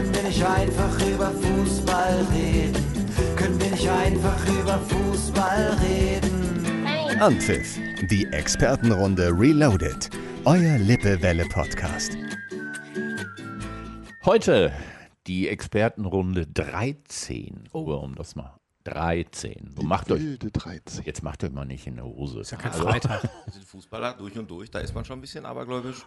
Können wir nicht einfach über Fußball reden? Können wir nicht einfach über Fußball reden? Anpfiff, die Expertenrunde Reloaded. Euer Lippewelle-Podcast. Heute die Expertenrunde 13. Oh. Um das mal. 13. So macht euch, Wilde 13. jetzt macht euch mal nicht in der Hose. Ist ja Kein Freitag. Wir sind Fußballer durch und durch, da ist man schon ein bisschen abergläubisch.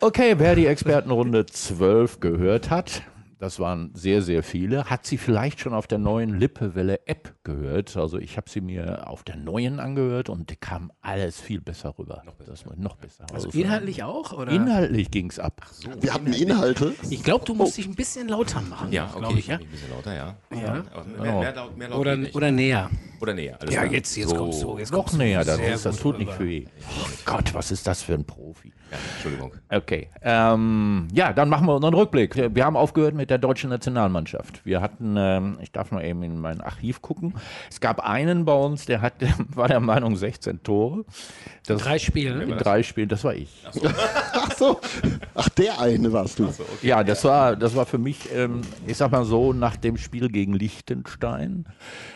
Okay, wer die Expertenrunde 12 gehört hat, das waren sehr, sehr viele, hat sie vielleicht schon auf der neuen Lippewelle-App gehört. Also ich habe sie mir auf der neuen angehört und die kam alles viel besser rüber. Noch besser. Das war noch besser. Also inhaltlich auch? Oder? Inhaltlich ging es ab. Wir hatten Inhalte. Ich glaube, du musst dich ein bisschen lauter machen. Ja, okay, ich, ja? ein bisschen lauter, ja. Ja. Aber mehr, mehr, laut, mehr laut Oder, oder näher. Oder näher. Alles Ja, klar. jetzt, jetzt so. kommst du. Jetzt Noch näher, das, sehr ist, das tut nicht rüber. weh. Oh Gott, was ist das für ein Profi? Ja, Entschuldigung. Okay. Ähm, ja, dann machen wir unseren Rückblick. Wir haben aufgehört mit der deutschen Nationalmannschaft. Wir hatten, ähm, ich darf mal eben in mein Archiv gucken. Es gab einen bei uns, der hat, war der Meinung 16 Tore. Das, Drei Spiele. in drei Spielen, das war ich. Ach so. Ach, der eine warst du. Ja, das war, das war für mich, ähm, ich sag mal so, nach dem Spiel gegen Liechtenstein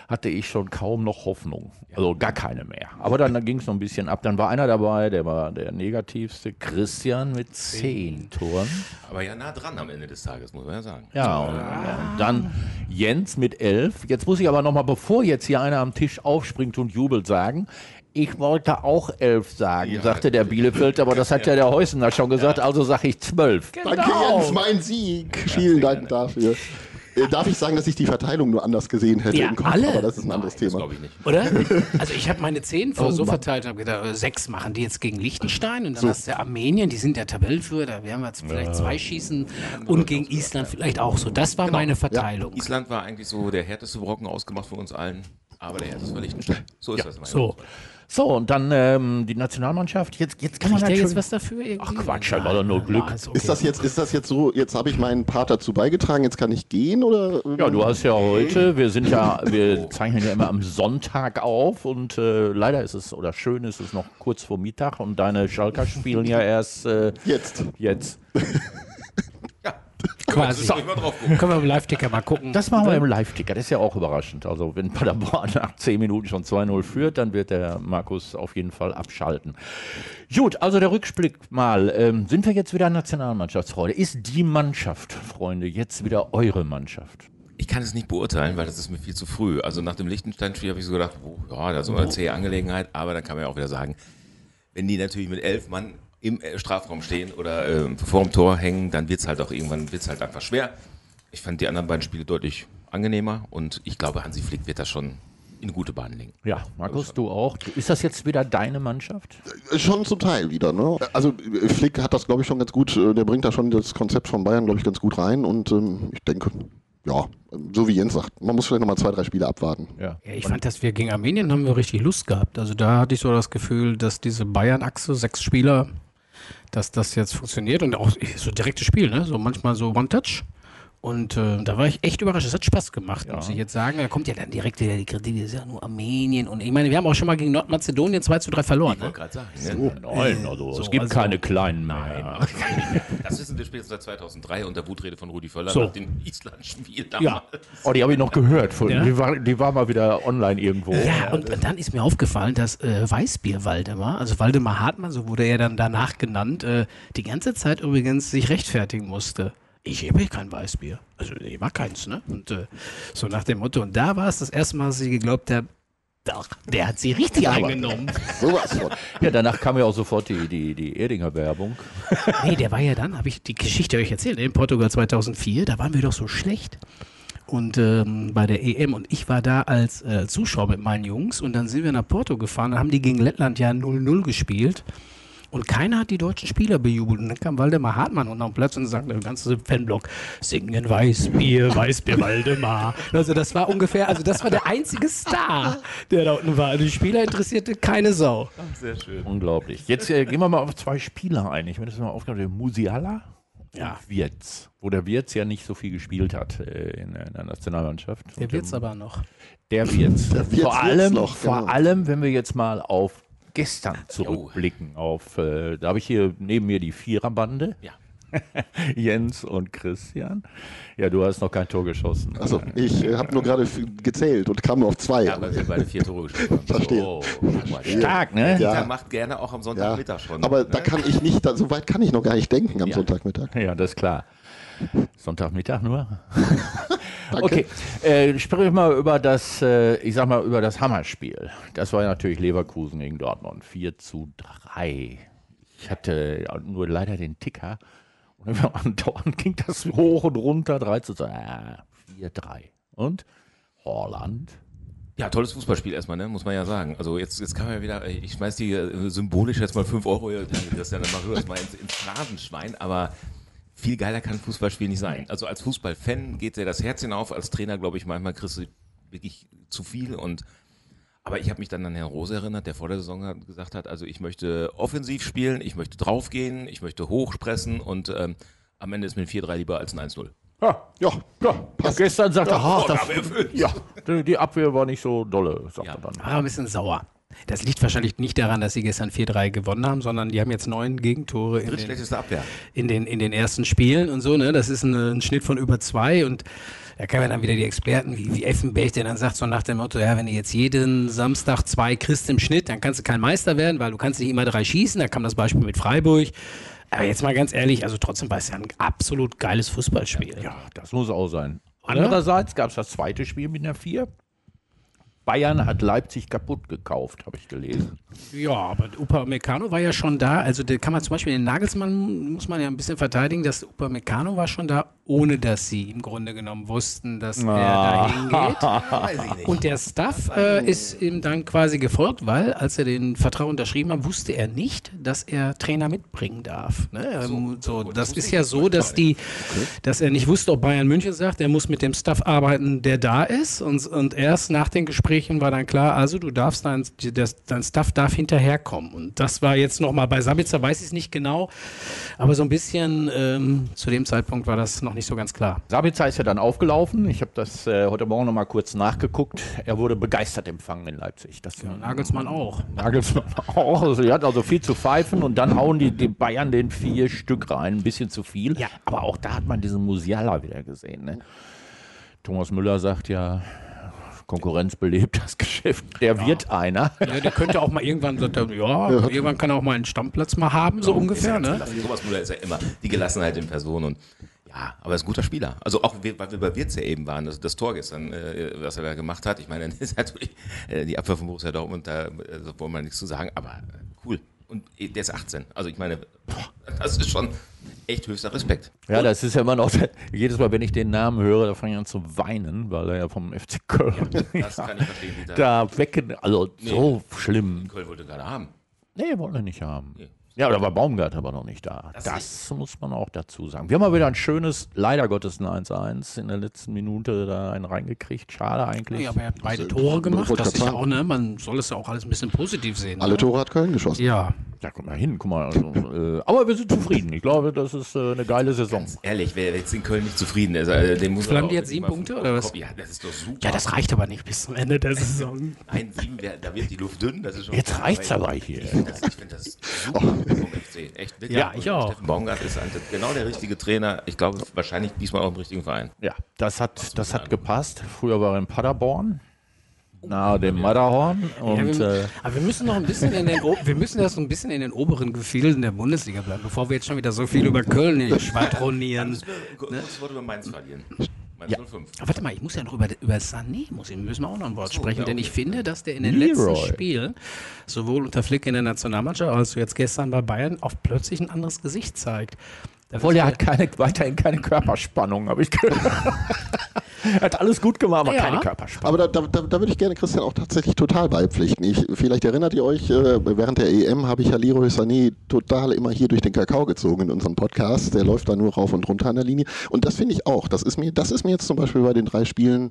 hatte ich schon kaum noch Hoffnung. Also gar keine mehr. Aber dann, ging es noch ein bisschen ab. Dann war einer dabei, der war der negativste, Christian mit zehn Toren. Aber ja, nah dran am Ende des Tages, muss man ja sagen. Ja, und, und dann Jens mit elf. Jetzt muss ich aber nochmal, bevor jetzt hier einer am Tisch aufspringt und jubelt, sagen, ich wollte auch elf sagen, sagte der Bielefeld, aber das hat ja der Heusener schon gesagt, also sage ich zwölf. Danke, Jens, mein Sieg. Vielen Dank dafür. Äh, Darf ich sagen, dass ich die Verteilung nur anders gesehen hätte Ja, im Kopf? alle. Aber das ist ein anderes Das Thema. glaube ich nicht. Oder? Also ich habe meine zehn Oh vor so verteilt und habe gedacht, äh, sechs machen die jetzt gegen Liechtenstein und dann hast du Armenien, die sind der Tabellenführer, da werden wir jetzt vielleicht zwei schießen und gegen Island vielleicht auch so. Das war Genau. meine Verteilung. Island war eigentlich so der härteste Brocken ausgemacht für uns allen, aber der härteste war Liechtenstein. So ist das immer. So. So, und dann ähm, die Nationalmannschaft. Jetzt, jetzt kann man Kriegt der natürlich... jetzt was dafür? Irgendwie? Ach Quatsch, war doch nur Glück. Ist okay. Ist das jetzt, ist das jetzt so, jetzt habe ich meinen Part dazu beigetragen, jetzt kann ich gehen oder? Ja, du hast ja heute, wir sind ja, wir zeichnen ja immer am Sonntag auf und äh, leider ist es, oder schön ist es noch kurz vor Mittag und deine Schalker spielen ja erst äh, Jetzt. jetzt. Quasi. Soll ich mal drauf gucken? Können wir im Live-Ticker mal gucken. Das machen wir im Live-Ticker, das ist ja auch überraschend. Also wenn Paderborn nach 10 Minuten schon 2-0 führt, dann wird der Markus auf jeden Fall abschalten. Gut, also der Rückblick mal. Ähm, sind wir jetzt wieder Nationalmannschaftsfreunde? Ist die Mannschaft, Freunde, jetzt wieder eure Mannschaft? Ich kann es nicht beurteilen, weil das ist mir viel zu früh. Also nach dem Liechtenstein-Spiel habe ich so gedacht, oh, ja, das ist eine zähe Angelegenheit, aber dann kann man ja auch wieder sagen, wenn die natürlich mit elf Mann im äh, Strafraum stehen oder äh, vor dem Tor hängen, dann wird es halt auch irgendwann wird's halt einfach schwer. Ich fand die anderen beiden Spiele deutlich angenehmer und ich glaube, Hansi Flick wird das schon in gute Bahnen lenken. Ja, Markus, du auch. Ist das jetzt wieder deine Mannschaft? Äh, Schon zum Teil wieder, ne? Also äh, Flick hat das, glaube ich, schon ganz gut, der bringt da schon das Konzept von Bayern, glaube ich, ganz gut rein und ähm, ich denke, ja, so wie Jens sagt, man muss vielleicht nochmal zwei, drei Spiele abwarten. Ja. Ja, ich fand, dass wir gegen Armenien haben wir richtig Lust gehabt. Also da hatte ich so das Gefühl, dass diese Bayern-Achse, sechs Spieler, dass das jetzt funktioniert und auch so direktes Spiel, ne? So manchmal so One-Touch. Und äh, da war ich echt überrascht. Es hat Spaß gemacht, muss ich jetzt sagen. Da kommt ja dann direkt wieder die Kritik, das ist ja nur Armenien. Und ich meine, wir haben auch schon mal gegen Nordmazedonien 2 zu 3 verloren. Ne? gerade sagen. Ne? Nein, also So, es gibt also- keine kleinen mehr. Das wissen wir spätestens seit 2003 und der Wutrede von Rudi Völler So. nach dem Island-Spiel Ja. damals. Oh, die habe ich noch gehört. Von, Ja? die, war, die war mal wieder online irgendwo. Ja, und dann ist mir aufgefallen, dass äh, Weißbier Waldemar, also Waldemar Hartmann, so wurde er dann danach genannt, äh, die ganze Zeit übrigens sich rechtfertigen musste. Ich habe kein Weißbier. Also ich mag keins, ne? Und äh, so nach dem Motto. Und da war es das erste Mal, dass ich geglaubt habe, doch, der hat sie richtig eingenommen. Sowas von. Ja, danach kam ja auch sofort die, die, die Erdinger Werbung. Nee, der war ja dann, habe ich die Geschichte euch erzählt, in Portugal 2004, da waren wir doch so schlecht. Und ähm, bei der EM und ich war da als äh, Zuschauer mit meinen Jungs und dann sind wir nach Porto gefahren, dann haben die gegen Lettland ja 0-0 gespielt. Und keiner hat die deutschen Spieler bejubelt. Und dann kam Waldemar Hartmann unten am Platz und sagte, der ganze Fanblock, singen Weißbier, Weißbier, Waldemar. Also das war ungefähr, also das war der einzige Star, der da unten war. Also die Spieler interessierte keine Sau. Unglaublich. Jetzt äh, gehen wir mal auf zwei Spieler ein. Ich will das mal aufgehört. Musiala Ja. und Wirtz. Wo der Wirtz ja nicht so viel gespielt hat äh, in, in der Nationalmannschaft. Der Und, ähm, aber noch. Der Wirtz. Der Wirtz vor allem, noch, vor genau. allem, wenn wir jetzt mal auf gestern zurückblicken, auf, äh, da habe ich hier neben mir die Viererbande. Ja. Jens und Christian. Ja, du hast noch kein Tor geschossen. Also ich äh, habe nur gerade gezählt und kam auf zwei. Ja, weil wir beide vier Tore geschossen haben. Verstehe. So, mal, Stark, ne? Ja. Der macht gerne auch am ja, Sonntagmittag schon. aber ne? da kann ich nicht, da, so weit kann ich noch gar nicht denken am Ja. Sonntagmittag. Ja, das ist klar. Sonntagmittag nur. okay, äh, wir mal über das, äh, ich sag mal, über das Hammerspiel. Das war ja natürlich Leverkusen gegen Dortmund. 4 zu 3. Ich hatte ja nur leider den Ticker. Und andauernd ging das hoch und runter. 3 zu 2. Ah, 4 3. Und Holland. Ja, tolles Fußballspiel erstmal, ne? muss man ja sagen. Also jetzt, jetzt kann man ja wieder, ich schmeiß die äh, symbolisch jetzt mal 5 Euro, das dann mal rüber, das mal ins, ins Phrasenschwein, aber viel geiler kann ein Fußballspiel nicht sein. Also als Fußballfan geht dir das Herz hinauf, als Trainer glaube ich manchmal kriegst du wirklich zu viel und aber ich habe mich dann an Herrn Rose erinnert, der vor der Saison hat, gesagt hat, also ich möchte offensiv spielen, ich möchte draufgehen, ich möchte hochpressen und ähm, am Ende ist mir ein 4-3 lieber als ein 1-0. Ja, Ja, ja. Gestern sagte er, ah, das, Vorgabe erfüllt. ja, die, die Abwehr war nicht so dolle, sagt Ja. er dann. War ein bisschen sauer. Das liegt wahrscheinlich nicht daran, dass sie gestern 4-3 gewonnen haben, sondern die haben jetzt neun Gegentore in den, Abwehr. in den, in den ersten Spielen und so. Ne? Das ist ein, ein Schnitt von über zwei und da kann man dann wieder die Experten wie, wie Effenberg, der dann sagt so nach dem Motto, ja, wenn du jetzt jeden Samstag zwei kriegst im Schnitt, dann kannst du kein Meister werden, weil du kannst nicht immer drei schießen. Da kam das Beispiel mit Freiburg. Aber jetzt mal ganz ehrlich, also trotzdem war es ja ein absolut geiles Fußballspiel. Ja, das muss auch sein. Andererseits gab es das zweite Spiel mit einer 4. Bayern hat Leipzig kaputt gekauft, habe ich gelesen. Ja, aber Upamecano war ja schon da. Also da kann man zum Beispiel den Nagelsmann, muss man ja ein bisschen verteidigen, dass Upamecano war schon da, ohne dass sie im Grunde genommen wussten, dass er da hingeht. Ich nicht. Und der Staff äh, ist ihm dann quasi gefolgt, weil als er den Vertrag unterschrieben hat, wusste er nicht, dass er Trainer mitbringen darf. Ne? Ähm, so, das wusste ist ja so, dass die, dass er nicht wusste, ob Bayern München sagt, er muss mit dem Staff arbeiten, der da ist. Und, und erst nach den Gesprächen war dann klar, also du darfst dein, das, dein Staff darf hinterherkommen. Und das war jetzt nochmal bei Sabitzer, weiß ich es nicht genau, aber so ein bisschen ähm, zu dem Zeitpunkt war das noch nicht so ganz klar. Sabitzer ist ja dann aufgelaufen. Ich habe das äh, heute Morgen noch mal kurz nachgeguckt. Er wurde begeistert empfangen in Leipzig. Das Nagelsmann auch. Nagelsmann auch. Also, er hat also viel zu pfeifen und dann hauen die, die Bayern den vier Stück rein. Ein bisschen zu viel. Ja. Aber auch da hat man diesen Musiala wieder gesehen. Ne? Thomas Müller sagt ja, Konkurrenz belebt das Geschäft. Der wird einer. Ja, der könnte auch mal irgendwann, sagt er, ja, irgendwann kann er auch mal einen Stammplatz mal haben, so ungefähr, ne? Also Thomas Müller ist ja immer die Gelassenheit in Person und ja, aber er ist ein guter Spieler. Also auch, weil wir bei Wirtz ja eben waren, das, das Tor gestern, äh, was er da gemacht hat. Ich meine, das ist natürlich äh, die Abwehr von Borussia Dortmund, da äh, wollen wir nichts zu sagen, aber äh, cool. Und äh, der ist 18. Also ich meine, boah, das ist schon echt höchster Respekt. Ja, das ist ja immer noch, jedes Mal, wenn ich den Namen höre, da fange ich an zu weinen, weil er ja vom FC Köln Das kann ich verstehen, Dieter. da weg, also so schlimm. Köln wollte gerade haben. Nee, wollen wir nicht haben. Nee. Ja, da war Baumgart aber noch nicht da. Das, muss man auch dazu sagen. Wir haben mal wieder ein schönes, leider Gottes ein 1-1 in der letzten Minute da einen reingekriegt. Schade eigentlich. Ja, aber er hat beide Tore gemacht. Das ist ja auch, ne? Man soll es ja auch alles ein bisschen positiv sehen. Alle ne? Tore hat Köln geschossen. Ja. Ja, guck mal hin, guck mal. Also, äh, aber wir sind zufrieden. Ich glaube, das ist äh, eine geile Saison. Ehrlich, wer jetzt in Köln nicht zufrieden ist, äh, dem muss haben die jetzt, sieben Punkte, oder was? Ja, das ist doch super. Ja, das reicht aber nicht bis zum Ende der Saison. Nein, sieben, wär- da wird die Luft dünn. Das ist schon Jetzt reicht's aber hier. Ich finde das, ich find das super vom FC. Echt, wirklich. Ja, ich auch. Steffen Baumgart ist ein, genau der richtige Trainer. Ich glaube, wahrscheinlich diesmal auch im richtigen Verein. Ja, das hat, das hat gepasst. Früher war er in Paderborn, nahe dem Matterhorn. Ja, Und wir, äh, aber wir müssen noch ein bisschen in den, wir müssen erst so ein bisschen in den oberen Gefilden der Bundesliga bleiben, bevor wir jetzt schon wieder so viel über Köln hier schwadronieren. Ein kurzes Wort über Mainz verlieren. Mainz Ja. 05. Aber warte mal, ich muss ja noch über, über Sané, muss ich, müssen wir auch noch ein Wort sprechen, ja, denn ich finde, dass der in den Leroy. letzten Spielen, sowohl unter Flick in der Nationalmannschaft als jetzt gestern bei Bayern, auch plötzlich ein anderes Gesicht zeigt. Da obwohl er wird- hat keine, weiterhin keine Körperspannung, habe ich gehört. er hat alles gut gemacht, aber Ja. keine Körperspannung. Aber da, da, da, da würde ich gerne Christian auch tatsächlich total beipflichten. Ich, vielleicht erinnert ihr euch, äh, während der EM habe ich ja Leroy Sané total immer hier durch den Kakao gezogen in unserem Podcast. Der läuft da nur rauf und runter an der Linie. Und das finde ich auch. Das ist mir, das ist mir jetzt zum Beispiel bei den drei Spielen,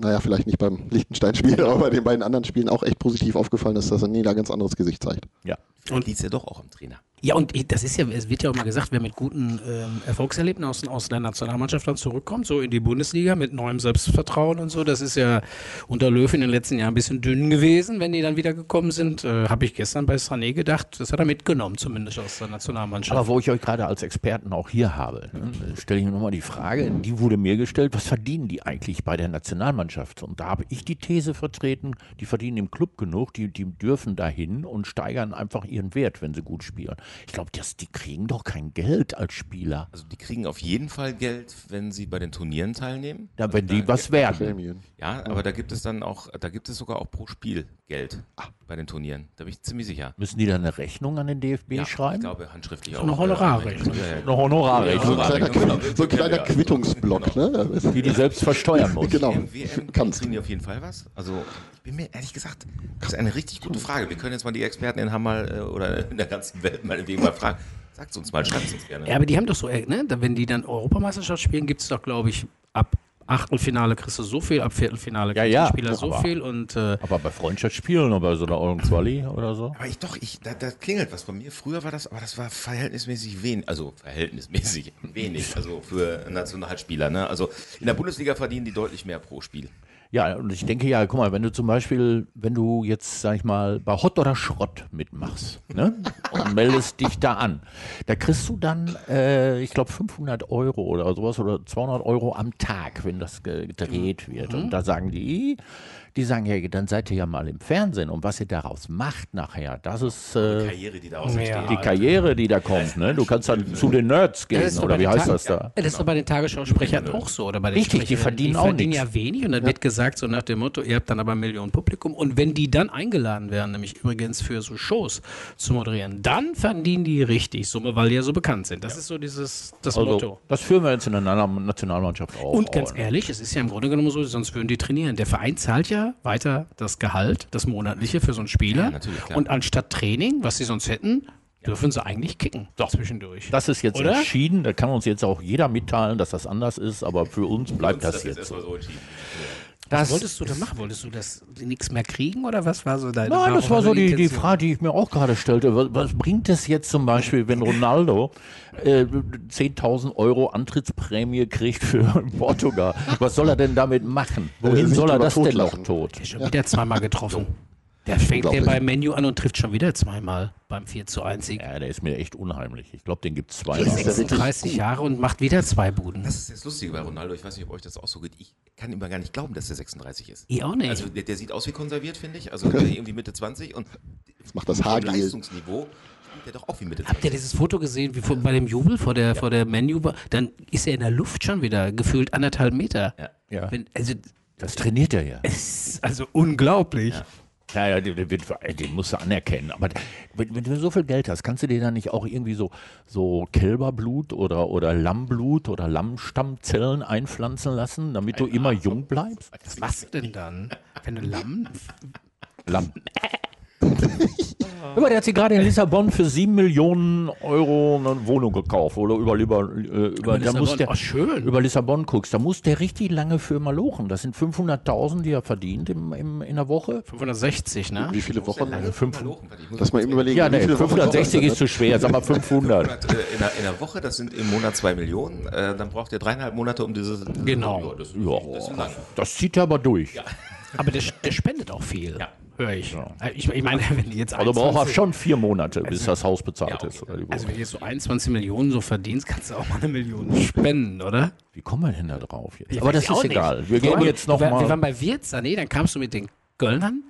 naja, vielleicht nicht beim Liechtenstein-Spiel, aber bei den beiden anderen Spielen auch echt positiv aufgefallen, dass das Sané da ein ganz anderes Gesicht zeigt. ja. Und liegt ja doch auch am Trainer. Ja, und das ist ja, es wird ja auch mal gesagt, wer mit guten ähm, Erfolgserlebnissen aus, aus der Nationalmannschaft dann zurückkommt, so in die Bundesliga mit neuem Selbstvertrauen und so, das ist ja unter Löw in den letzten Jahren ein bisschen dünn gewesen, wenn die dann wieder gekommen sind. Äh, Habe ich gestern bei Sané gedacht, das hat er mitgenommen, zumindest aus der Nationalmannschaft. Aber wo ich euch gerade als Experten auch hier habe, ne, stelle ich mir nochmal die Frage, die wurde mir gestellt, was verdienen die eigentlich bei der Nationalmannschaft? Und da habe ich die These vertreten, die verdienen im Club genug, die, die dürfen dahin und steigern einfach ihren Wert, wenn sie gut spielen. Ich glaube, die kriegen doch kein Geld als Spieler, Also die kriegen auf jeden Fall Geld, wenn sie bei den Turnieren teilnehmen. da, wenn die was werden. Prämien. Ja, aber da gibt es dann auch, da gibt es sogar auch pro Spiel Geld bei den Turnieren. Da bin ich ziemlich sicher. Müssen die dann eine Rechnung an den DFB Ja, schreiben? Ich glaube handschriftlich auch. eine Honorarrechnung. Ja, ja, Eine Honorarrechnung, So ein kleiner, genau. So ein kleiner Quittungsblock, ne? die die selbst versteuern muss. Genau. WM Kannst kriegen die auf jeden Fall was. Also ich bin mir ehrlich gesagt, das ist eine richtig gute Frage. Wir können jetzt mal die Experten in Hammer äh, oder in der ganzen Welt meinetwegen mal fragen. Sagt uns mal, schreibt uns gerne. Ja, aber die haben doch so, äh, ne, da- wenn die dann Europameisterschaft spielen, gibt es doch, glaube ich, ab Achtelfinale kriegst du so viel, ab Viertelfinale Ja, kriegt ja, der Spieler so aber- viel und äh, Aber bei Freundschaftsspielen oder bei so einer Eulen oder so? Aber ich doch, ich, da, da klingelt was bei mir. Früher war das, aber das war verhältnismäßig wenig, also verhältnismäßig wenig, also für Nationalspieler. Ne? Also in der Bundesliga verdienen die deutlich mehr pro Spiel. Ja, und ich denke ja, guck mal, wenn du zum Beispiel, wenn du jetzt, sag ich mal, bei Hot oder Schrott mitmachst ne? und meldest dich da an, da kriegst du dann, äh, ich glaube, 500 Euro oder sowas oder 200 Euro am Tag, wenn das ge- gedreht wird. Und da sagen die, die sagen, ja, dann seid ihr ja mal im Fernsehen und was ihr daraus macht nachher, das ist äh, Karriere, die daraus Ja. entsteht. die Karriere, die da kommt. Ne? Du kannst dann zu den Nerds gehen, oder wie heißt Ta- das da? Ja, Das ist doch bei den Tagesschausprechern auch so. Oder bei den Richtig, die verdienen die auch verdienen nichts. ja wenig und dann wird gesagt, so nach dem Motto, ihr habt dann aber Millionen Publikum. Und wenn die dann eingeladen werden, nämlich übrigens für so Shows zu moderieren, dann verdienen die richtig Summe, weil die ja so bekannt sind. Das ist so dieses das Also, Motto. das führen wir jetzt in der Na- Nationalmannschaft auch. Und ganz ehrlich, es ist ja im Grunde genommen so, sonst würden die trainieren. Der Verein zahlt ja weiter das Gehalt, das monatliche für so einen Spieler. Ja, und anstatt Training, was sie sonst hätten, dürfen sie eigentlich kicken. zwischendurch. Das ist jetzt Oder? entschieden, da kann uns jetzt auch jeder mitteilen, dass das anders ist, aber für uns bleibt das, ist jetzt so. so was wolltest du da machen? Wolltest du das nichts mehr kriegen oder was war so deine Nein, das warum war so die, die? Frage, die ich mir auch gerade stellte. Was, was bringt es jetzt zum Beispiel, wenn Ronaldo äh, 10.000 Euro Antrittsprämie kriegt für Portugal? Was soll er denn damit machen? Wohin sich soll er das denn noch tot? Schon wieder zweimal getroffen. Der fängt der Unglaublich. beim Menu an und trifft schon wieder zweimal beim 4 zu 1 Sieg. Ja, der ist mir echt unheimlich. Ich glaube, den gibt es zweimal. ist ja wirklich 36 Jahre und macht wieder zwei Buden. Das ist das Lustige bei Ronaldo. Ich weiß nicht, ob euch das auch so geht. Ich kann immer gar nicht glauben, dass der 36 ist. Ich auch nicht. Also der, der sieht aus wie konserviert, finde ich. Also irgendwie Mitte 20 und Jetzt macht das Haargel. Leistungsniveau der doch auch wie Mitte 20. Habt ihr dieses Foto gesehen, wie vor, bei dem Jubel vor der, vor der Menu war? Dann ist er in der Luft schon wieder, gefühlt anderthalb Meter. Ja. Ja. Wenn, also, Das trainiert er ja. es ist also unglaublich. Ja, ja, den, den, den musst du anerkennen. Aber wenn, wenn du so viel Geld hast, kannst du dir dann nicht auch irgendwie so, so Kälberblut oder, oder Lammblut oder Lammstammzellen einpflanzen lassen, damit du immer jung bleibst? Was machst du denn dann? Wenn du Lamm. Lamm. Aber der hat sich gerade in Lissabon für 7 Millionen Euro eine Wohnung gekauft. Oder über, über, äh, über, da Lissabon, muss der, oh, schön. über Lissabon guckst. Da muss der richtig lange für mal lochen. Das sind 500.000, die er verdient im, im, in der Woche. 560, ne? Wie viele Wochen? Fünf, Lass mal eben überlegen. ja, wie nee, viele Wochen 560 Woche ist zu schwer. Sag mal 500. Monat, äh, in, der, in der Woche, das sind im Monat zwei Millionen, äh, dann braucht ihr dreieinhalb Monate um dieses. Genau. Ja, das, Ja, das das zieht er aber durch. Aber der, der spendet auch viel. Ja. Höre ich. Äh, ich. Ich meine, wenn die jetzt Also braucht 21 schon vier Monate, bis das Haus bezahlt Ja, ist. Oder die Also wenn du jetzt so 21 Millionen so verdienst, kannst du auch mal eine Million spenden, oder? Wie kommen wir denn da drauf jetzt? Ich aber das ist nicht. egal. Wir Wir gehen waren- jetzt noch wir, Wir waren bei Wirtz, nee, dann kamst du mit den Göllnern.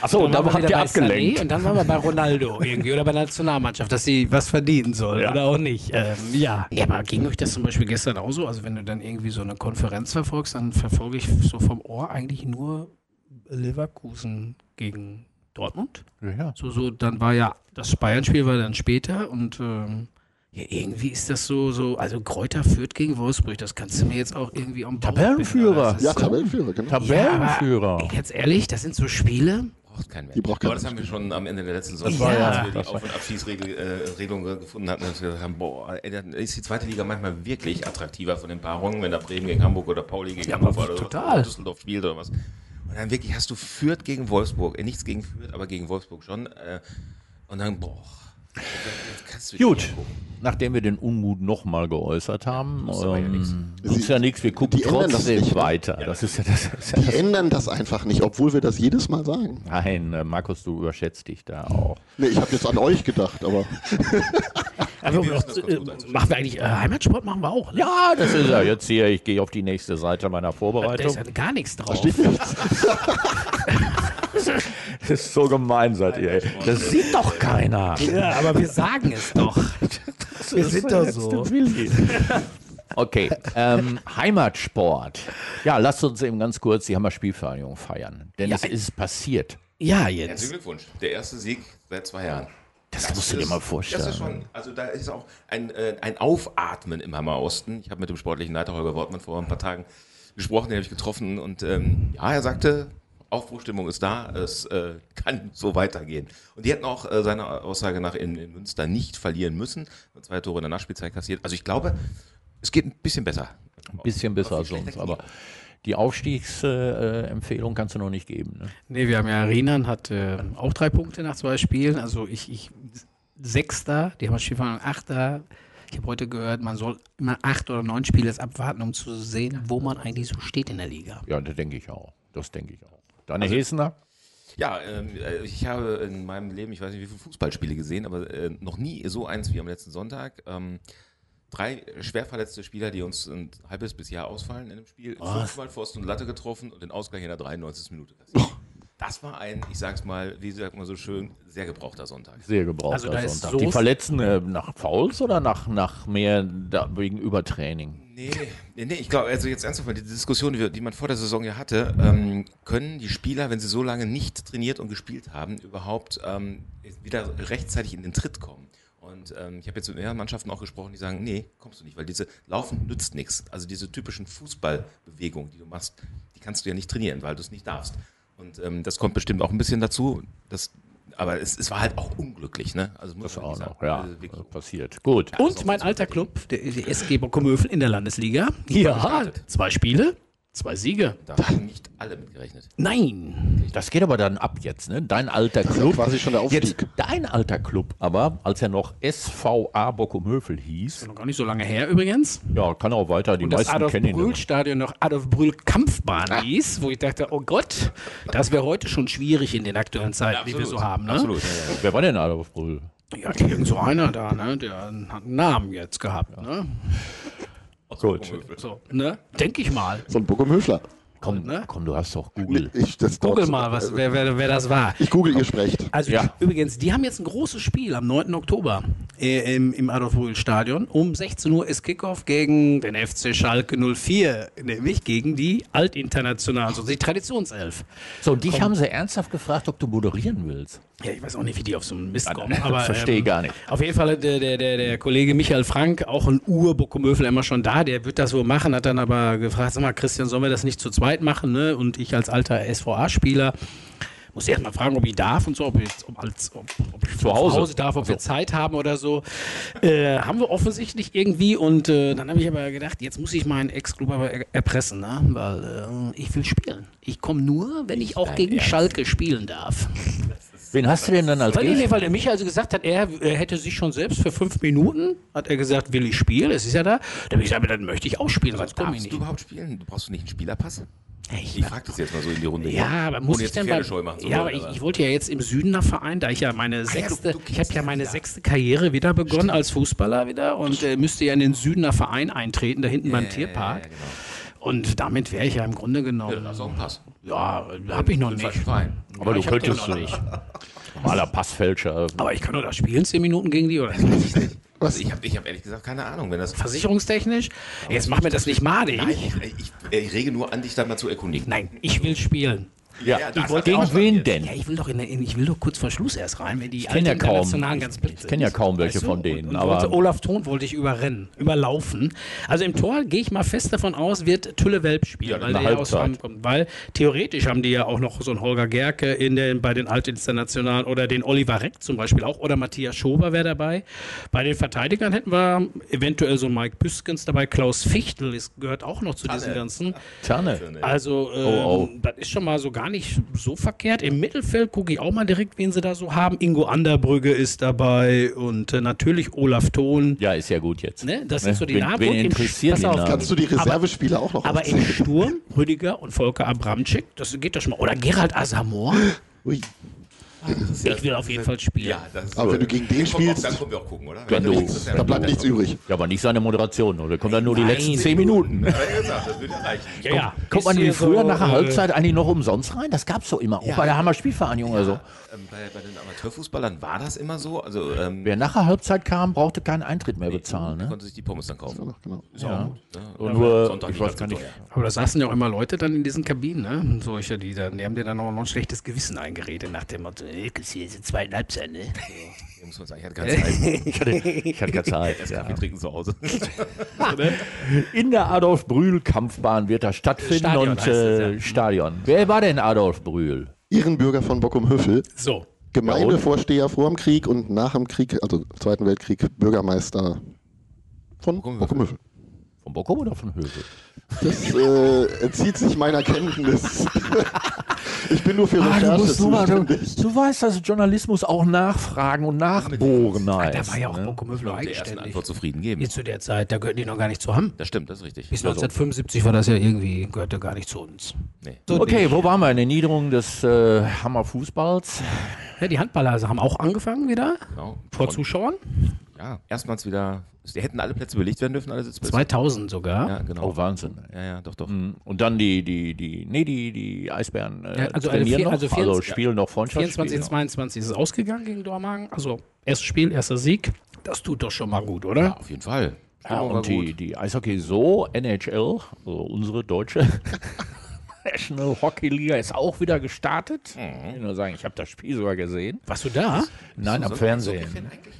Achso, und Dann da waren wir habt ihr bei Sané abgelenkt. Und dann waren wir bei Ronaldo irgendwie oder bei der Nationalmannschaft, dass sie was verdienen soll Ja. oder auch nicht. Ähm, ja. ja, aber ging euch das zum Beispiel gestern auch so? Also wenn du dann irgendwie so eine Konferenz verfolgst, dann verfolge ich so vom Ohr eigentlich nur Leverkusen gegen Dortmund. Ja, ja. So, so, dann war ja, das Bayern-Spiel war dann später und ähm, ja, irgendwie ist das so, so, also Kräuter führt gegen Wolfsburg, das kannst du mir jetzt auch irgendwie am Bauch Tabellenführer. binden, Ja, so- Tabellenführer, genau. Tabellenführer. Ey, Jetzt ehrlich, das sind so Spiele. Braucht kein Mensch. Die braucht kein Aber das haben wir schon am Ende der letzten Saison, ja- als wir die Auf- und Abschießregelung äh, gefunden hatten, dass wir gesagt haben, boah, ey, dann ist die zweite Liga manchmal wirklich attraktiver von den Paarungen, wenn da Bremen gegen Hamburg oder Pauli gegen Ja, Hamburg oder total. Düsseldorf spielt oder was. Und dann wirklich hast du Fürth gegen Wolfsburg, äh, nichts gegen Fürth, aber gegen Wolfsburg schon. Äh, und dann, boah, Kannst du dich Gut, nachdem wir den Unmut nochmal geäußert haben, ja nichts. ähm, ja nichts, wir gucken das trotzdem nicht, ne? weiter. Das ist ja das. Ist ja Die ändern das einfach nicht, obwohl wir das jedes Mal sagen. Nein, äh, Markus, du überschätzt dich da auch. Nee, ich habe jetzt an euch gedacht, aber Also, Wir das äh, machen wir eigentlich äh, Heimatsport machen wir auch. Ne? Ja, das ist ja jetzt hier, ich gehe auf die nächste Seite meiner Da Vorbereitung. ist ja gar nichts drauf. Das ist so gemein seid ihr. ey. Das sieht doch keiner. Ja, aber wir sagen es doch. wir sind doch so. Okay, ähm, Heimatsport. Ja, lasst uns eben ganz kurz die Hammer-Spielvereinigung feiern. Denn Ja, es ist passiert. Ja, Herzlichen jetzt. Glückwunsch. Der erste Sieg seit zwei Jahren. Das, musst du dir mal vorstellen. Das ist schon, also da ist auch ein, äh, ein Aufatmen im Hammer Osten. Ich habe mit dem sportlichen Leiter Holger Wortmann vor ein paar Tagen gesprochen, den habe ich getroffen und ähm, ja, er sagte, Aufbruchstimmung ist da, es äh, kann so weitergehen. Und die hätten auch äh, seiner Aussage nach in, in Münster nicht verlieren müssen. Zwei Tore in der Nachspielzeit kassiert. Also ich glaube, es geht ein bisschen besser. Ein bisschen besser als schlechte aber die Aufstiegsempfehlung kannst du noch nicht geben. Ne? Nee, wir haben ja Renan hat äh, auch drei Punkte nach zwei Spielen. Also ich, ich Sechster, die haben wir Spielvereinigung Achter. Ich habe heute gehört, man soll immer acht oder neun Spiele abwarten, um zu sehen, wo man eigentlich so steht in der Liga. Ja, das denke ich auch. Das denke ich auch. Deine Hesener? Ja, ähm, äh, ich habe in meinem Leben, ich weiß nicht, wie viele Fußballspiele gesehen, aber äh, noch nie so eins wie am letzten Sonntag. Ähm, drei schwer verletzte Spieler, die uns ein halbes bis Jahr ausfallen in dem Spiel. Fünfmal Pfosten und Latte getroffen und den Ausgleich in der 93. Minute. Das war ein, ich sag's mal, wie sagt man so schön, sehr gebrauchter Sonntag. Sehr gebraucht. Also da ist Sonntag. so- Die Verletzten äh, nach Fouls oder nach, nach mehr da, wegen Übertraining? Nee, nee, nee ich glaube, also jetzt ernsthaft mal, die Diskussion, die, die man vor der Saison ja hatte, ähm, können die Spieler, wenn sie so lange nicht trainiert und gespielt haben, überhaupt ähm, wieder rechtzeitig in den Tritt kommen? Und ähm, ich habe jetzt mit mehreren Mannschaften auch gesprochen, die sagen, nee, kommst du nicht, weil diese Laufen nützt nichts. Also diese typischen Fußballbewegungen, die du machst, die kannst du ja nicht trainieren, weil du es nicht darfst. Und ähm, das kommt bestimmt auch ein bisschen dazu. Das, aber es, es war halt auch unglücklich, ne? Also muss Das auch noch, sagen. ja. Also passiert. Gut. Und mein alter Club, der, der SG Bockumövel in der Landesliga. Ja, zwei Spiele, zwei Siege. Da haben nicht alle mitgerechnet. Nein. Das geht aber dann ab jetzt, ne? Dein alter ist ja Club. quasi schon der Aufstieg. Jetzt dein alter Club, aber als er noch SVA Bockumhövel hieß, Noch gar nicht so lange her übrigens. ja, kann auch weiter, die Und das meisten Adolf kennen ihn. Brühl noch. Stadion noch Adolf Brühl Kampfbahn hieß, wo ich dachte, oh Gott, das wäre heute schon schwierig in den aktuellen Zeiten, die wir so haben. Ne? Absolut. Wer war denn Adolf Brühl? Ja, irgend so einer da, ne? der hat einen Namen jetzt gehabt. Ne? Gut. So, ne? Denke ich mal. So ein Buckum Höfler. Komm, Ne? komm, du hast doch Google. Ich, das Google dort- mal, was, wer, wer, wer das war. Ich google, ihr sprecht. Also Ja. übrigens, die haben jetzt ein großes Spiel am 9. Oktober äh, im, im Adolf-Brühl-Stadion. Um 16 Uhr ist Kickoff gegen den FC Schalke 04, nämlich gegen die Altinternational, also die Traditionself. So, dich haben sie ernsthaft gefragt, ob du moderieren willst. Ja, ich weiß auch nicht, wie die auf so einen Mist kommen, aber Verstehe ähm, gar nicht. Auf jeden Fall der, der, der, der Kollege Michael Frank, auch ein Ur-Bockumöfel, immer schon da, der wird das wohl machen, hat dann aber gefragt, sag mal, Christian, sollen wir das nicht zu zweit machen? Ne? Und ich als alter SVA-Spieler muss erst mal fragen, ob ich darf und so, ob ich, ob, als, ob, ob ich zu Hause. Hause darf, ob wir Zeit haben oder so. Äh, haben wir offensichtlich irgendwie und äh, dann habe ich aber gedacht, jetzt muss ich meinen Ex-Club aber er erpressen, ne? weil äh, ich will spielen. Ich komme nur, wenn ich auch gegen Schalke spielen darf. Wen hast du denn dann als Weil, nee, Gegner? weil der Michael also gesagt hat, er, er hätte sich schon selbst für fünf Minuten, hat er gesagt, will ich spielen, es ist ja da. Da habe ich gesagt, dann möchte ich auch spielen, sonst komme ich nicht. du überhaupt spielen? Du brauchst du nicht einen Spielerpass? Ich, Ich frage das jetzt mal so in die Runde. ja, aber muss ich jetzt denn die bei, Pferdescheu machen zu Ja, aber ich, ich wollte ja jetzt im Südener Verein, da ich ja meine ja, du- sechste, du ich kennst habe ja ja meine wieder. sechste Karriere wieder begonnen als Fußballer wieder und äh, müsste ja in den Südener Verein eintreten, da hinten beim Tierpark. Ja, genau. Und damit wäre ich ja im Grunde Ja, genommen. hast du auch einen Pass. Ja, habe ich noch nicht. Verein. Aber du ich hab den könntest noch nicht. Normaler Passfälscher. Aber ich kann nur das spielen, zehn Minuten gegen die oder Also ich habe ich hab ehrlich gesagt keine Ahnung, wenn das. versicherungstechnisch. Jetzt mach mir das nicht madig. Nein, ich, ich, ich rege nur an, dich da mal zu erkundigen. Nein, ich will spielen. Ja, Ja, das ich wollte gegen wen denn? Ja, ich will doch in, in, ich will doch kurz vor Schluss erst rein, wenn die Ich kenn ja kaum- Internationalen ganz blöd Ich kenne ja kaum welche von denen, und aber wollte, Olaf Thon wollte ich überrennen, überlaufen. Also im Tor gehe ich mal fest davon aus, wird Tülle Welp spielen, Ja, weil in der ja aus Halbzeit. Hamm kommt. Weil theoretisch haben die ja auch noch so einen Holger Gerke in den, bei den Altinternationalen oder den Oliver Reck zum Beispiel auch oder Matthias Schober wäre dabei. Bei den Verteidigern hätten wir eventuell so Mike Büskens dabei, Klaus Fichtel ist, gehört auch noch zu diesen ganzen. Tanne. Also, ähm, Oh, oh. das ist schon mal so gar gar nicht so verkehrt. Im Mittelfeld gucke ich auch mal direkt, wen sie da so haben. Ingo Anderbrügge ist dabei und äh, natürlich Olaf Thon. Ja, ist ja gut jetzt. Ne? Das sind so die Wen- Namen. wen Und im- interessieren pass die auf, Namen? Kannst du die Reservespieler auch noch Aber im aufzählen? Sturm Rüdiger und Volker Abramczyk, das geht doch schon mal. Oder Gerald Asamoah. Ui. Ich will auf jeden Fall spielen. Ja, Aber wenn du gegen den kommen spielst- dann können wir auch gucken, oder? Wenn du- ja Da bleibt nichts übrig. Ja, aber nicht seine Moderation, oder? Kommt dann nur die Nein. letzten zehn Minuten. Ja, gesagt, das würde ja reichen. Ja, ja. Kommt man hier früher so, nach der äh, Halbzeit eigentlich noch umsonst rein? Das gab's doch immer, auch Ja. bei der Hammer Spielvereinigung oder so. Ähm, bei, bei den Amateurfußballern war das immer so. Also, ähm, Wer nach der Halbzeit kam, brauchte keinen Eintritt mehr bezahlen. Ne? konnte sich die Pommes dann kaufen. Genau. Ist auch gut. Ne? Und nur, Sonntag ich nicht weiß ganz gar so nicht, teuer. Aber da saßen ja auch immer Leute dann in diesen Kabinen, ne? Solche, die dann, die haben dir dann auch noch ein schlechtes Gewissen eingeredet nach dem Motto, das hier ist zweite Halbzeit, ne? Hier muss man sagen, ich hatte keine Zeit. ich hatte, ich hatte keine Zeit. Erst Ja. Kaffee trinken zu Hause. In der Adolf Brühl Kampfbahn wird das stattfinden Stadion und heißt es, äh, ja. Stadion. Wer war denn Adolf Brühl? Ehrenbürger von Bockum-Hüffel, So. Gemeindevorsteher vor dem Krieg und nach dem Krieg, also Zweiten Weltkrieg, Bürgermeister von Bockum-Hüffel. Bockum-Hüffel. Von Bockum oder von Hövel? Das äh, entzieht sich meiner Kenntnis. Ich bin nur für Ah, Recherche du, musst nur mal, du, du weißt, dass Journalismus auch nachfragen und nachbohren heißt. Da war ja auch ne? Bokumöfel Der ersten eigenständig. Antwort zufrieden geben. Jetzt zu der Zeit, da gehörten die noch gar nicht zu Hamm. Das stimmt, das ist richtig. Bis Also, 1975 war das ja irgendwie, gehörte gar nicht zu uns. nee. So Okay, wo waren wir? In der Niederung des äh, Hammerfußballs. Ja, die Handballer also haben auch angefangen wieder, Genau. vor Zuschauern. Ja, erstmals wieder. Die hätten alle Plätze belegt werden dürfen, alle Sitzplätze. 2000 sogar. Ja, genau. Oh, Wahnsinn. Ja, ja, doch, doch. Und dann die, die, die, nee, die, die Eisbären äh, Ja, also trainieren vier- noch, also also, 24 spielen noch Freundschaftsspiele. 24, 22 ist es ausgegangen gegen Dormagen. Also erstes Spiel, erster Sieg. Das tut doch schon mal gut, oder? Ja, auf jeden Fall. Ja, und die, die Eishockey so, NHL, also unsere deutsche National Hockey Liga ist auch wieder gestartet. Ich will nur sagen, ich habe das Spiel sogar gesehen. Warst du da? Nein, am Fernsehen.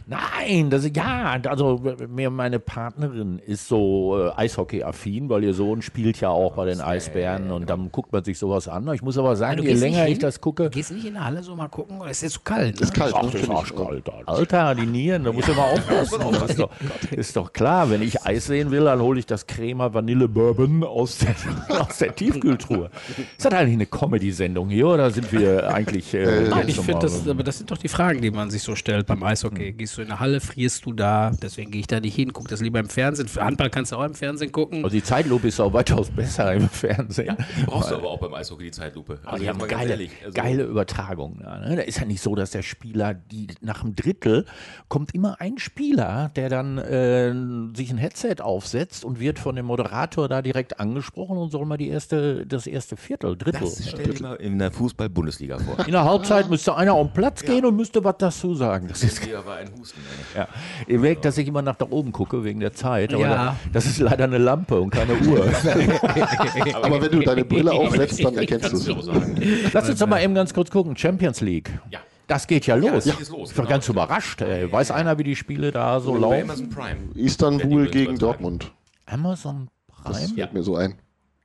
Nein, das ja, also mir meine Partnerin ist so äh, Eishockey-affin, weil ihr Sohn spielt ja auch bei den Eisbären und dann guckt man sich sowas an. Ich muss aber sagen, Du je länger ich das gucke, Du gehst nicht in der Halle so mal gucken? Es ist jetzt zu kalt. Ne? Ist kalt, Ach, das ist arschkalt. Alter, die Nieren, da muss ich mal aufpassen. Das ist, doch, ist doch klar, wenn ich Eis sehen will, dann hole ich das Crema Vanille Bourbon aus der, aus der Tiefkühltruhe. Ist das eigentlich eine Comedy-Sendung hier oder sind wir eigentlich. Äh, Nein, ganz ich finde, das, aber das sind doch die Fragen, die man sich so stellt beim Eishockey. Gehst du in der Halle, frierst du da? Deswegen gehe ich da nicht hin, guck das lieber im Fernsehen. Für Handball kannst du auch im Fernsehen gucken. Also die Zeitlupe ist auch weitaus besser im Fernsehen. Die brauchst du aber auch beim Eishockey die Zeitlupe. Aber die haben geile, ehrlich, also- geile Übertragung. Da, ne? da ist ja nicht so, dass der Spieler, die nach dem Drittel kommt immer ein Spieler, der dann äh, sich ein Headset aufsetzt und wird von dem Moderator da direkt angesprochen und soll mal die erste, das erste Viertel, Drittel. Das stell dir mal in der Fußball-Bundesliga vor. In der Halbzeit müsste einer auf den Platz gehen und müsste was dazu sagen. Das ist Hier war ein Husten. ey. ja. Ihr merkt, dass ich immer nach da oben gucke wegen der Zeit. Aber Ja. da, das ist leider eine Lampe und keine Uhr. Aber wenn du deine Brille aufsetzt, dann erkennst du es. Lass uns doch mal eben ganz kurz gucken. Champions League. Ja. Das geht ja los. das geht los, ich war genau. ganz überrascht. Ey. Weiß einer, wie die Spiele da so Bei laufen? Amazon Prime. Istanbul Ja, gegen. Dortmund. Amazon Das Prime? fällt mir so ein.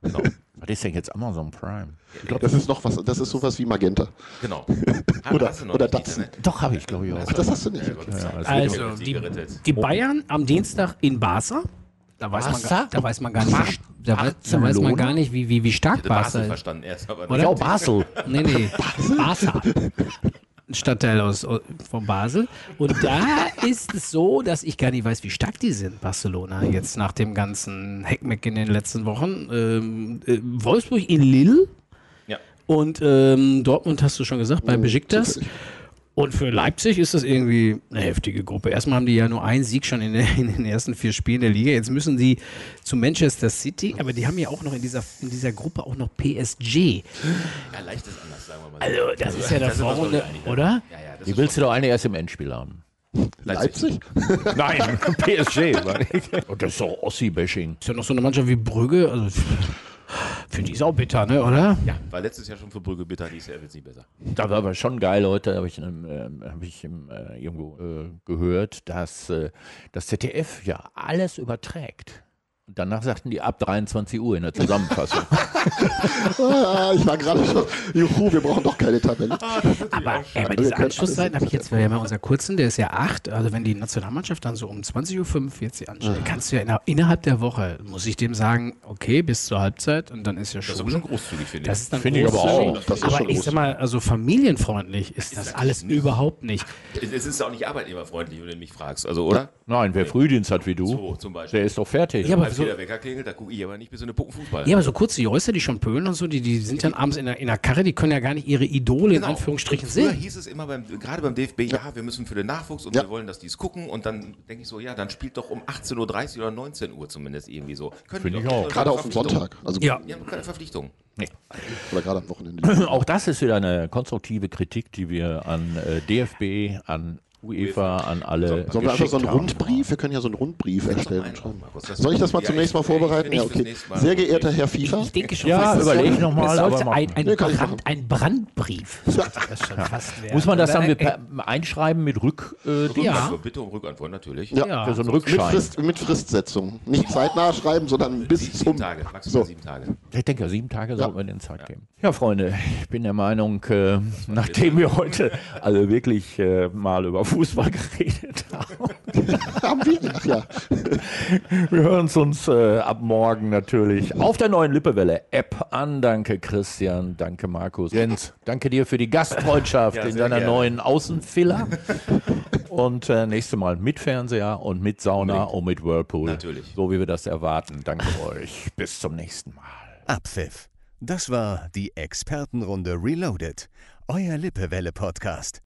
Genau. Was ist denn jetzt Amazon Prime? Ich glaube, das ist noch was, das ist sowas wie Magenta. genau. Oder- noch oder nicht, Datsen. ne? Doch, habe ich, glaube ich, auch. Das hast du nicht. Also, die die, gerettet. die Bayern am Dienstag in Barca. Da weiß, man, Barca? gar- da weiß man gar nicht, wie, da, weiß, da weiß man gar nicht, wie, wie, wie stark Ich Basel Barca ist. verstanden erst, aber Oder? Ja, auch Basel. Nee, nee. Barca. Stadtteil aus, von Basel. Und da ist es so, dass ich gar nicht weiß, wie stark die sind, Barcelona, jetzt nach dem ganzen Heckmeck in den letzten Wochen. Ähm, äh, Wolfsburg in Lille Ja. und ähm, Dortmund hast du schon gesagt, bei Besiktas. zufällig. Und für Leipzig ist das irgendwie eine heftige Gruppe. Erstmal haben die ja nur einen Sieg schon in, der, in den ersten vier Spielen der Liga. Jetzt müssen die zu Manchester City, aber die haben ja auch noch in dieser, in dieser Gruppe auch noch PSG. Ja, leicht ist anders, sagen wir mal. Also, das ist ja der Vorrunde, oder? Ja, ja, das Die willst du doch eigentlich erst im Endspiel haben. Leipzig? Nein, PSG. Und das ist doch Ossi-Bashing. Ist ja noch so eine Mannschaft wie Brügge. Also, für die ist auch bitter, ne, oder? Ja, war letztes Jahr schon für Brügge bitter, dieses Jahr wird es nicht besser. Da war aber schon geil, Leute, habe ich, ähm, hab ich im, äh, irgendwo äh, gehört, dass äh, das ZDF ja alles überträgt. Und danach sagten die ab 23 Uhr in der Zusammenfassung. Ah, ich war gerade schon, juhu, wir brauchen doch keine Tabelle. Aber ey, bei diesen Anschlusszeiten habe ich jetzt, wir haben ja unser Kurzen, der ist ja acht. Also wenn die Nationalmannschaft dann so um 20.45 Uhr anstellt, kannst du ja inner- innerhalb der Woche, muss ich dem sagen, okay, bis zur Halbzeit und dann ist ja Das ist schon. aber schon großzügig, finde Das ich. ist dann Finde ich aber auch. Das ist aber schon ich sag mal, also familienfreundlich ist das alles überhaupt nicht. Es ist auch nicht arbeitnehmerfreundlich, wenn du mich fragst. Also, oder? Nein, wer Frühdienst hat wie du, So, zum Beispiel. der ist doch fertig. Ja, aber Als so, der Wecker klingelt, da gucke ich aber nicht bis in eine Puppen Fußball. ja, aber so kurze Jäuser, die schon pölen und so, die, die sind dann abends in der, in der Karre, die können ja gar nicht ihre Idole in Genau. Anführungsstrichen Früher sehen. hieß es immer, beim, gerade beim DFB, ja, wir müssen für den Nachwuchs und Ja. wir wollen, dass die es gucken. Und dann denke ich so, ja, dann spielt doch um 18.30 Uhr oder 19 Uhr zumindest irgendwie so. Können Finde ich doch. auch. Gerade auf dem Sonntag. Also, Ja. Die haben keine Verpflichtung. Oder gerade am Wochenende. Auch das ist wieder eine konstruktive Kritik, die wir an äh, DFB, an UEFA, an alle. Sollen wir einfach so einen haben. Rundbrief? Wir können ja so einen Rundbrief erstellen. Soll ich das mal nächsten Mal ich- vorbereiten? ich- Ja, ich- okay. Sehr geehrter Herr FIFA. Ich denke schon Ja, fast, es überleg soll- noch mal, Es sollte aber ein, ein, Nee, ich Brand, ein Brandbrief. sollte das schon fast werden. Muss man das dann einschreiben mit Rück? Äh? Ja. Bitte um Rückantwort natürlich. Ja. Ja. Für so einen Mit, Rückschein. Frist, mit Fristsetzung. Nicht zeitnah schreiben, sondern bis Sie- zum. Sieben Tage, maximal So. sieben Tage. Ich denke, sieben Tage sollten wir den Zeit geben. Ja, Freunde, ich bin der Meinung, äh, nachdem wir heute alle wirklich äh, mal über Fußball geredet haben, Haben wir? Ach ja. wir hören es uns äh, ab morgen natürlich auf der neuen Lippewelle-App an. Danke, Christian. Danke, Markus. Jens, danke dir für die Gastfreundschaft Ja, in deiner gerne. neuen Außenfiller. Und äh, nächste Mal mit Fernseher und mit Sauna und mit Whirlpool. Natürlich. So wie wir das erwarten. Danke euch. Bis zum nächsten Mal. Abpfiff. Das war die Expertenrunde Reloaded. Euer Lippewelle-Podcast.